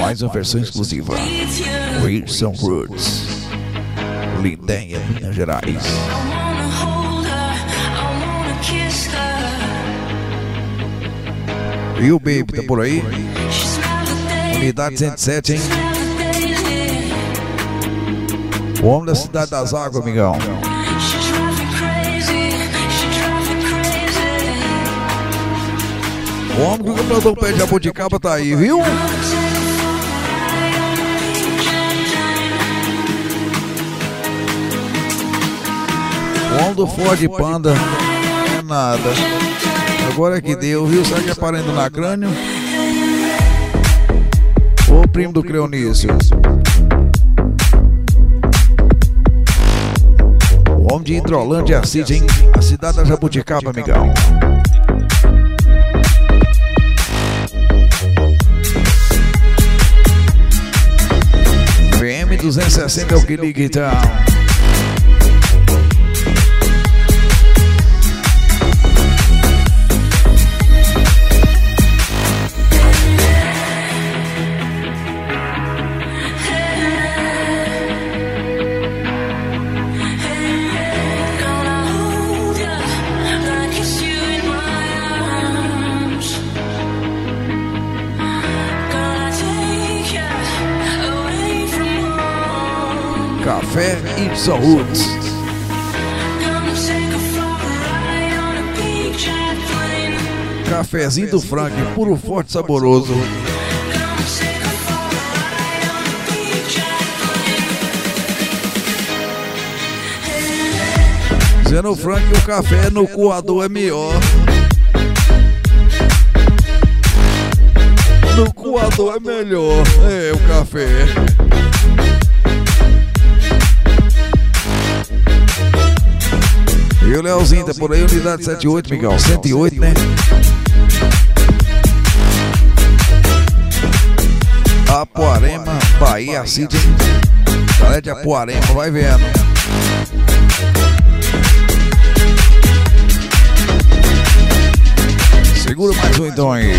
Mais uma versão exclusiva. Wilson Roots. Lindenha, Minas Gerais. E o Baby tá por aí? Unidade 107, hein? O homem da cidade das águas, amigão. O homem que o campeonato pé de jabuticaba tá aí, viu? O homem do Ford Panda é nada. Agora é que deu, viu? Será que é parando na crânio? Ô primo do Creonício. O homem de Hidrolândia City, hein? A cidade da Jabuticaba, amigão. VM 260 é o que liga então. Café e Roots. Cafezinho do Frank, puro forte saboroso. Dizendo o Frank que o café no coador é melhor. No coador é melhor. É, o café. E o Leozinho tá por aí, unidade 78, Miguel. 108, né? Apuarema, Bahia City. Galera de Apuarema, vai vendo. Segura mais um então aí.